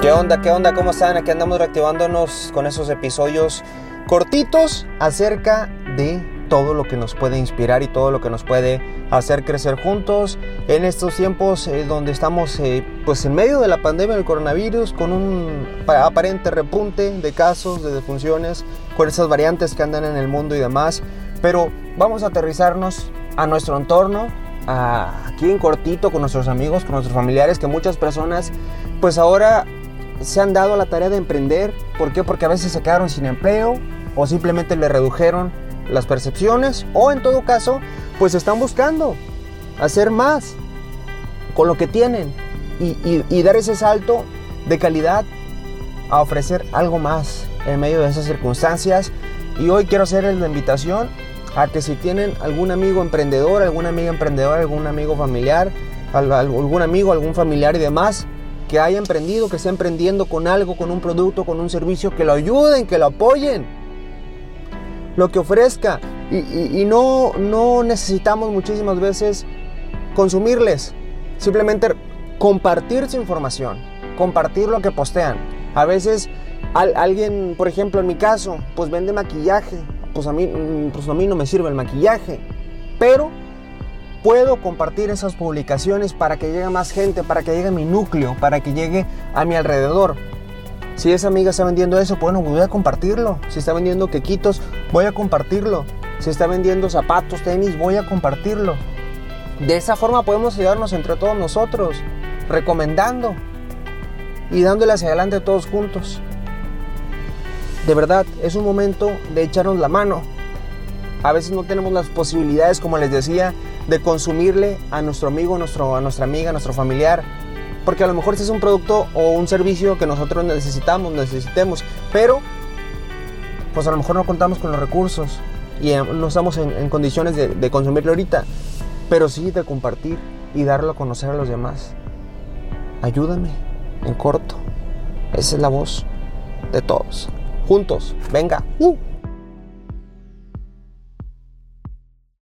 ¿Qué onda? ¿Qué onda? ¿Cómo están? Aquí andamos reactivándonos con esos episodios cortitos acerca de todo lo que nos puede inspirar y todo lo que nos puede hacer crecer juntos en estos tiempos eh, donde estamos eh, pues en medio de la pandemia del coronavirus con un aparente repunte de casos, de defunciones, con esas variantes que andan en el mundo y demás. Pero vamos a aterrizarnos a nuestro entorno, aquí en cortito con nuestros amigos, con nuestros familiares, que muchas personas pues ahora se han dado la tarea de emprender. ¿Por qué? Porque a veces se quedaron sin empleo o simplemente le redujeron las percepciones o en todo caso pues están buscando hacer más con lo que tienen y, dar ese salto de calidad a ofrecer algo más en medio de esas circunstancias. Y hoy quiero hacerles la invitación a que si tienen algún amigo emprendedor, alguna amiga emprendedora, algún amigo familiar, algún amigo, algún familiar y demás, que haya emprendido, que esté emprendiendo con algo, con un producto, con un servicio, que lo ayuden, que lo apoyen, lo que ofrezca. Y, no, no necesitamos muchísimas veces consumirles, simplemente compartir su información, compartir lo que postean. A veces alguien, por ejemplo, en mi caso, pues vende maquillaje, pues a mí, mm, pues a mí no me sirve el maquillaje, pero puedo compartir esas publicaciones para que llegue más gente, para que llegue a mi núcleo, para que llegue a mi alrededor. Si esa amiga está vendiendo eso, bueno, voy a compartirlo. Si está vendiendo quequitos, voy a compartirlo. Si está vendiendo zapatos, tenis, voy a compartirlo. De esa forma podemos ayudarnos entre todos nosotros, recomendando y dándole hacia adelante todos juntos. De verdad, es un momento de echarnos la mano. A veces no tenemos las posibilidades, como les decía, de consumirle a nuestro amigo, a, nuestro, a nuestra amiga, a nuestro familiar. Porque a lo mejor este es un producto o un servicio que nosotros necesitamos, necesitemos. Pero, pues a lo mejor no contamos con los recursos y eh, no estamos en, condiciones de, de consumirlo ahorita. Pero sí de compartir y darlo a conocer a los demás. Ayúdame, en corto. Esa es la voz de todos. Juntos, venga. Uh.